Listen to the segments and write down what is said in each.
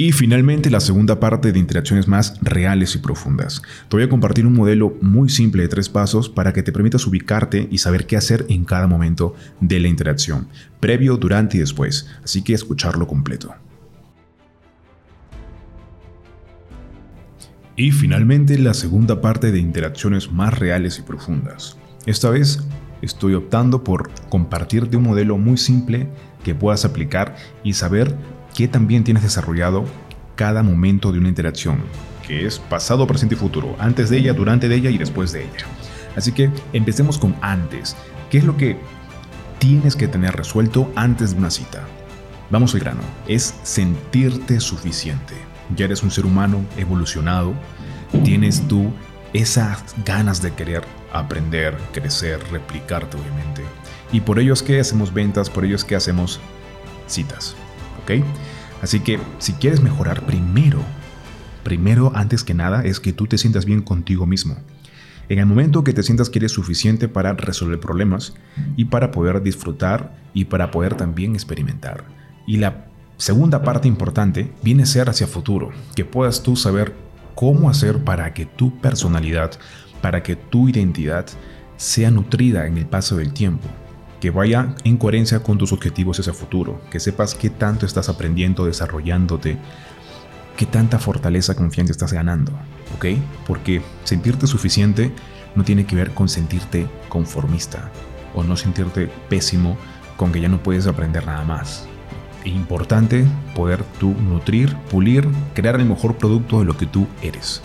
Y finalmente la segunda parte de interacciones más reales y profundas. Te voy a compartir un modelo muy simple de tres pasos para que te permitas ubicarte y saber qué hacer en cada momento de la interacción, previo, durante y después. Así que escucharlo completo. Y finalmente la segunda parte de interacciones más reales y profundas. Esta vez estoy optando por compartirte un modelo muy simple que puedas aplicar y saber que también tienes desarrollado cada momento de una interacción, que es pasado, presente y futuro, antes de ella, durante de ella y después de ella. Así que empecemos con antes. ¿Qué es lo que tienes que tener resuelto antes de una cita? Vamos al grano, es sentirte suficiente. Ya eres un ser humano evolucionado, tienes tú esas ganas de querer aprender, crecer, replicarte obviamente. Y por ello es que hacemos ventas, por ello es que hacemos citas. Así que si quieres mejorar primero, primero antes que nada es que tú te sientas bien contigo mismo. En el momento que te sientas que eres suficiente para resolver problemas y para poder disfrutar y para poder también experimentar. Y la segunda parte importante viene a ser hacia futuro, que puedas tú saber cómo hacer para que tu personalidad, para que tu identidad sea nutrida en el paso del tiempo que vaya en coherencia con tus objetivos hacia futuro, que sepas qué tanto estás aprendiendo, desarrollándote, qué tanta fortaleza, confianza estás ganando, ¿ok? Porque sentirte suficiente no tiene que ver con sentirte conformista o no sentirte pésimo con que ya no puedes aprender nada más. Es importante poder tú nutrir, pulir, crear el mejor producto de lo que tú eres.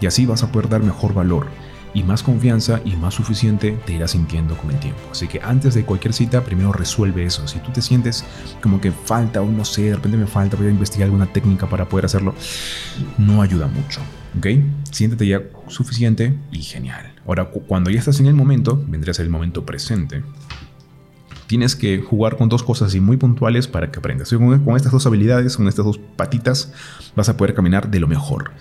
Y así vas a poder dar mejor valor y más confianza y más suficiente te irás sintiendo con el tiempo. Así que antes de cualquier cita, primero resuelve eso. Si tú te sientes como que falta o no sé, de repente me falta, voy a investigar alguna técnica para poder hacerlo, no ayuda mucho. ¿Ok? Siéntete ya suficiente y genial. Ahora, cuando ya estás en el momento, vendría a ser el momento presente. Tienes que jugar con dos cosas así muy puntuales para que aprendas. con estas dos habilidades, con estas dos patitas, vas a poder caminar de lo mejor.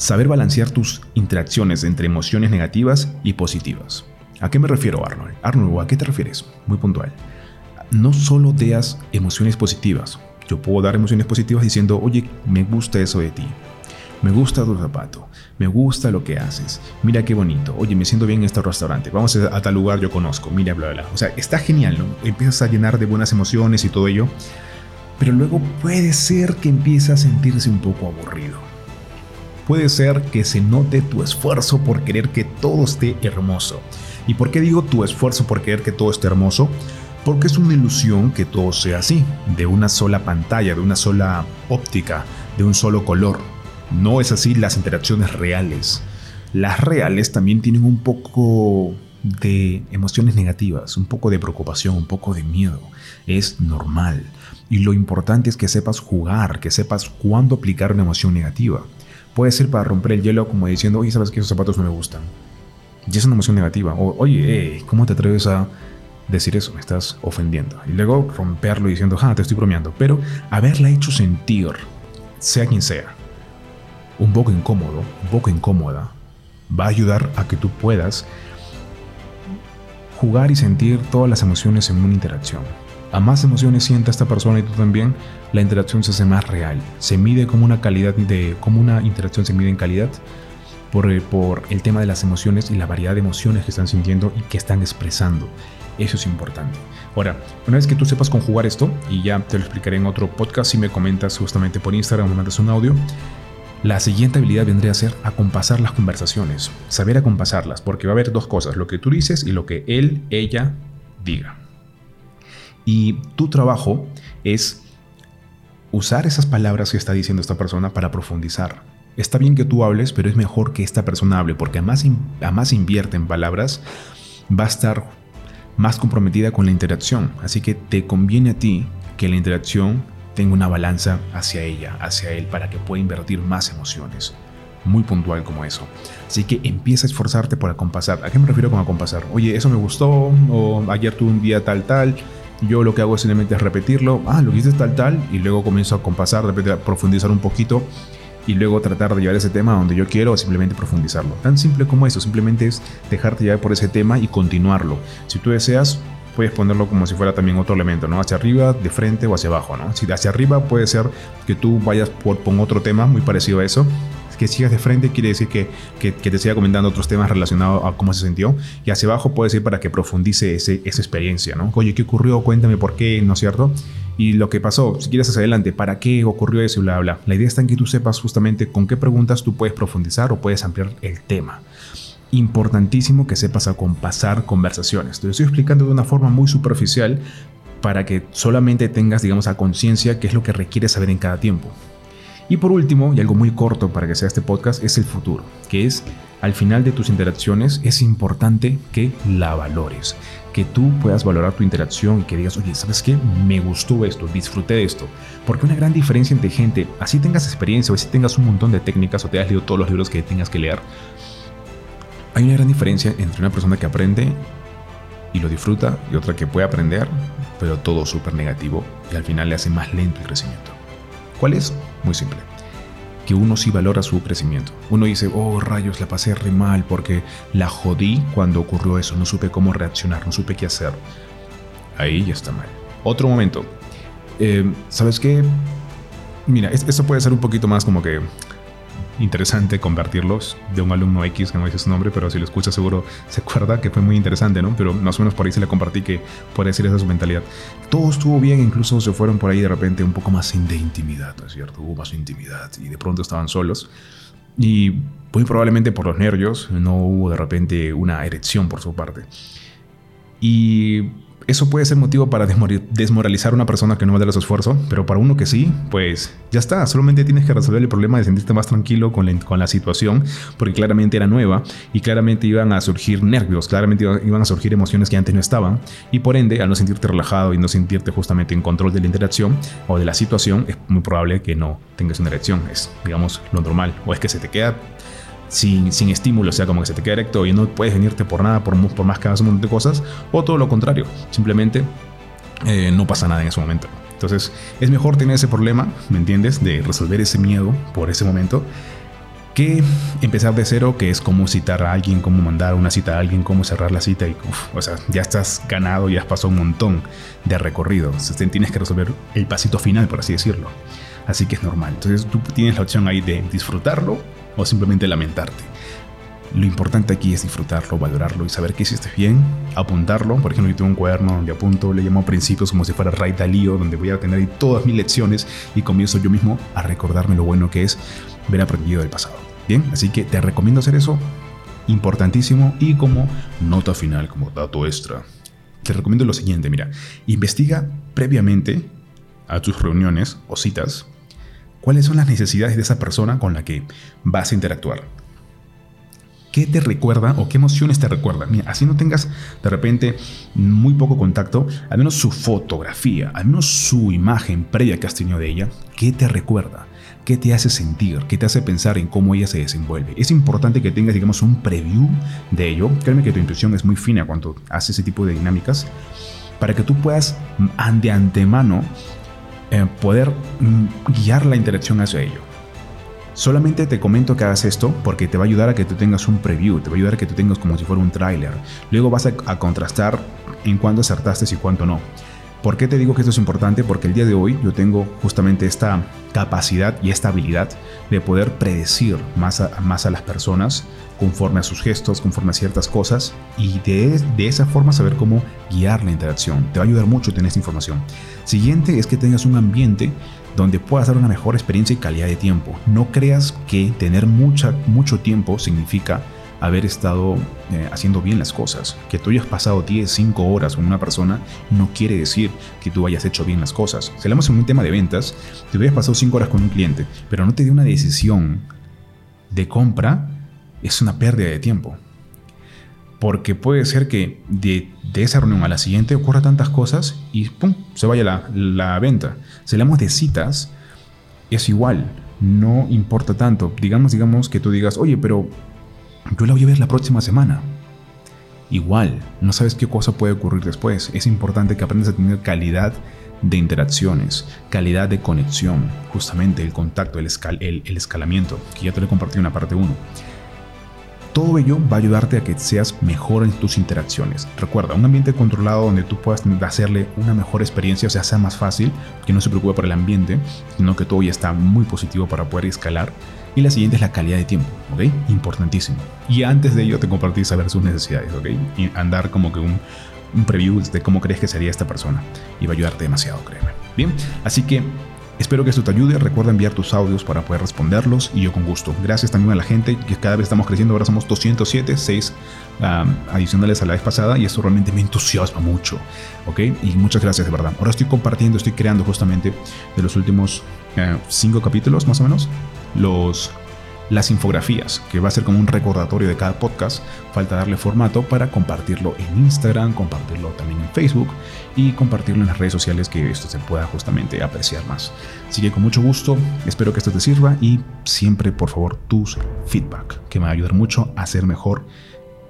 Saber balancear tus interacciones entre emociones negativas y positivas. ¿A qué me refiero, Arnold? Arnold, ¿a qué te refieres? Muy puntual. No solo das emociones positivas. Yo puedo dar emociones positivas diciendo, oye, me gusta eso de ti. Me gusta tu zapato. Me gusta lo que haces. Mira qué bonito. Oye, me siento bien en este restaurante. Vamos a, tal lugar yo conozco. Mira, bla, bla, bla. O sea, está genial, ¿no? Empiezas a llenar de buenas emociones y todo ello. Pero luego puede ser que empiece a sentirse un poco aburrido puede ser que se note tu esfuerzo por querer que todo esté hermoso. ¿Y por qué digo tu esfuerzo por querer que todo esté hermoso? Porque es una ilusión que todo sea así, de una sola pantalla, de una sola óptica, de un solo color. No es así las interacciones reales. Las reales también tienen un poco de emociones negativas, un poco de preocupación, un poco de miedo. Es normal. Y lo importante es que sepas jugar, que sepas cuándo aplicar una emoción negativa. Puede ser para romper el hielo como diciendo, oye, sabes que esos zapatos no me gustan. Y es una emoción negativa. O, oye, ¿cómo te atreves a decir eso? Me estás ofendiendo. Y luego romperlo diciendo, ah, te estoy bromeando. Pero haberla hecho sentir, sea quien sea, un poco incómodo, un poco incómoda, va a ayudar a que tú puedas jugar y sentir todas las emociones en una interacción a más emociones sienta esta persona y tú también, la interacción se hace más real. Se mide como una calidad de, como una interacción se mide en calidad por, eh, por el tema de las emociones y la variedad de emociones que están sintiendo y que están expresando. Eso es importante. Ahora, una vez que tú sepas conjugar esto, y ya te lo explicaré en otro podcast si me comentas justamente por Instagram o mandas un audio, la siguiente habilidad vendría a ser acompasar las conversaciones, saber acompasarlas, porque va a haber dos cosas, lo que tú dices y lo que él, ella diga. Y tu trabajo es usar esas palabras que está diciendo esta persona para profundizar. Está bien que tú hables, pero es mejor que esta persona hable, porque a más, invierte en palabras, va a estar más comprometida con la interacción. Así que te conviene a ti que la interacción tenga una balanza hacia ella, hacia él, para que pueda invertir más emociones. Muy puntual como eso. Así que empieza a esforzarte por acompasar. ¿A qué me refiero con acompasar? Oye, eso me gustó, o ayer tuve un día tal, tal yo lo que hago simplemente es repetirlo, ah, lo que hice tal, tal, y luego comienzo a compasar, de a profundizar un poquito y luego tratar de llevar ese tema donde yo quiero o simplemente profundizarlo. Tan simple como eso, simplemente es dejarte llevar por ese tema y continuarlo. Si tú deseas, puedes ponerlo como si fuera también otro elemento, ¿no? Hacia arriba, de frente o hacia abajo, ¿no? Si hacia arriba puede ser que tú vayas por, por otro tema muy parecido a eso, que sigas de frente quiere decir que, que, te siga comentando otros temas relacionados a cómo se sintió. Y hacia abajo puede ser para que profundice ese, esa experiencia, ¿no? Oye, ¿qué ocurrió? Cuéntame por qué, ¿no es cierto? Y lo que pasó, si quieres hacia adelante, ¿para qué ocurrió eso y? La idea está en que tú sepas justamente con qué preguntas tú puedes profundizar o puedes ampliar el tema importantísimo que sepas acompasar conversaciones. Te lo estoy explicando de una forma muy superficial para que solamente tengas, digamos, a conciencia qué es lo que requieres saber en cada tiempo. Y por último, y algo muy corto para que sea este podcast, es el futuro, que es al final de tus interacciones es importante que la valores, que tú puedas valorar tu interacción y que digas, oye, ¿sabes qué? Me gustó esto, disfruté de esto. Porque una gran diferencia entre gente, así tengas experiencia o así tengas un montón de técnicas o te has leído todos los libros que tengas que leer, hay una gran diferencia entre una persona que aprende y lo disfruta y otra que puede aprender, pero todo súper negativo y al final le hace más lento el crecimiento. ¿Cuál es? Muy simple. Que uno sí valora su crecimiento. Uno dice, oh rayos, la pasé re mal porque la jodí cuando ocurrió eso, no supe cómo reaccionar, no supe qué hacer. Ahí ya está mal. Otro momento. Eh, ¿Sabes qué? Mira, esto puede ser un poquito más como que interesante convertirlos de un alumno X que no dice su nombre, pero si lo escucha seguro se acuerda que fue muy interesante, ¿no? Pero más o menos por ahí se le compartí que puede decir esa su mentalidad. Todo estuvo bien, incluso se fueron por ahí de repente un poco más de intimidad, ¿no es cierto? Hubo más intimidad y de pronto estaban solos. Y muy probablemente por los nervios no hubo de repente una erección por su parte. Y eso puede ser motivo para desmoralizar a una persona que no va a dar su esfuerzo, pero para uno que sí, pues ya está. Solamente tienes que resolver el problema de sentirte más tranquilo con la, con la situación, porque claramente era nueva y claramente iban a surgir nervios, claramente iban a surgir emociones que antes no estaban. Y por ende, al no sentirte relajado y no sentirte justamente en control de la interacción o de la situación, es muy probable que no tengas una erección. Es, digamos, lo normal. O es que se te queda sin, sin estímulo, o sea, como que se te queda erecto y no puedes venirte por nada, por, por más que hagas un montón de cosas, o todo lo contrario, simplemente eh, no pasa nada en ese momento. Entonces, es mejor tener ese problema, ¿me entiendes? De resolver ese miedo por ese momento, que empezar de cero, que es cómo citar a alguien, cómo mandar una cita a alguien, cómo cerrar la cita y, o sea, ya estás ganado, ya has pasado un montón de recorrido. Entonces, tienes que resolver el pasito final, por así decirlo. Así que es normal. Entonces, tú tienes la opción ahí de disfrutarlo o simplemente lamentarte. Lo importante aquí es disfrutarlo, valorarlo y saber que hiciste bien, apuntarlo. Por ejemplo, yo tengo un cuaderno donde apunto, le llamo principios como si fuera Ray Dalío, donde voy a tener todas mis lecciones y comienzo yo mismo a recordarme lo bueno que es ver aprendido del pasado. Bien, así que te recomiendo hacer eso, importantísimo y como nota final, como dato extra, te recomiendo lo siguiente, mira, investiga previamente a tus reuniones o citas cuáles son las necesidades de esa persona con la que vas a interactuar. ¿Qué te recuerda o qué emociones te recuerda? Mira, así no tengas de repente muy poco contacto, al menos su fotografía, al menos su imagen previa que has tenido de ella, ¿qué te recuerda? ¿Qué te hace sentir? ¿Qué te hace pensar en cómo ella se desenvuelve? Es importante que tengas, digamos, un preview de ello. Créeme que tu intuición es muy fina cuando haces ese tipo de dinámicas para que tú puedas de antemano eh, poder mm, guiar la interacción hacia ello. Solamente te comento que hagas esto porque te va a ayudar a que tú tengas un preview, te va a ayudar a que tú tengas como si fuera un tráiler. Luego vas a, contrastar en cuánto acertaste y cuánto no. ¿Por qué te digo que esto es importante? Porque el día de hoy yo tengo justamente esta capacidad y esta habilidad de poder predecir más a, más a las personas conforme a sus gestos, conforme a ciertas cosas y de, de esa forma saber cómo guiar la interacción. Te va a ayudar mucho tener esta información. Siguiente es que tengas un ambiente donde puedas dar una mejor experiencia y calidad de tiempo. No creas que tener mucha, mucho tiempo significa haber estado eh, haciendo bien las cosas. Que tú hayas pasado 10, 5 horas con una persona no quiere decir que tú hayas hecho bien las cosas. Si hablamos en un tema de ventas, te hubieras pasado 5 horas con un cliente, pero no te dio una decisión de compra, es una pérdida de tiempo. Porque puede ser que de, esa reunión a la siguiente ocurra tantas cosas y ¡pum! se vaya la, la venta. Si hablamos de citas, es igual, no importa tanto. Digamos, digamos que tú digas, oye, pero yo la voy a ver la próxima semana. Igual, no sabes qué cosa puede ocurrir después. Es importante que aprendas a tener calidad de interacciones, calidad de conexión, justamente el contacto, el, el, escalamiento, que ya te lo he compartido en la parte 1 todo ello va a ayudarte a que seas mejor en tus interacciones. Recuerda, un ambiente controlado donde tú puedas hacerle una mejor experiencia, o sea, sea más fácil, que no se preocupe por el ambiente, sino que todo ya está muy positivo para poder escalar. Y la siguiente es la calidad de tiempo, ¿ok? Importantísimo. Y antes de ello te compartí saber sus necesidades, ¿ok? Y andar como que un, un preview de cómo crees que sería esta persona. Y va a ayudarte demasiado, créeme. Bien, así que Espero que esto te ayude. Recuerda enviar tus audios para poder responderlos y yo con gusto. Gracias también a la gente que cada vez estamos creciendo. Ahora somos 207, 6 adicionales a la vez pasada y esto realmente me entusiasma mucho. ¿Ok? Y muchas gracias de verdad. Ahora estoy compartiendo, estoy creando justamente de los últimos 5 eh, capítulos más o menos los las infografías, que va a ser como un recordatorio de cada podcast. Falta darle formato para compartirlo en Instagram, compartirlo también en Facebook y compartirlo en las redes sociales que esto se pueda justamente apreciar más. Así que con mucho gusto, espero que esto te sirva y siempre por favor tus feedback, que me va a ayudar mucho a hacer mejor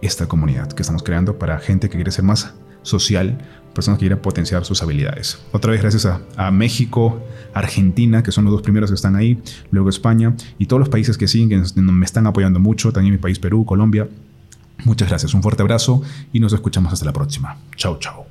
esta comunidad que estamos creando para gente que quiere ser más social, personas que quieren potenciar sus habilidades. Otra vez gracias a, México, Argentina, que son los dos primeros que están ahí, luego España y todos los países que siguen, que me están apoyando mucho, también mi país Perú, Colombia. Muchas gracias, un fuerte abrazo y nos escuchamos hasta la próxima. Chao, chao.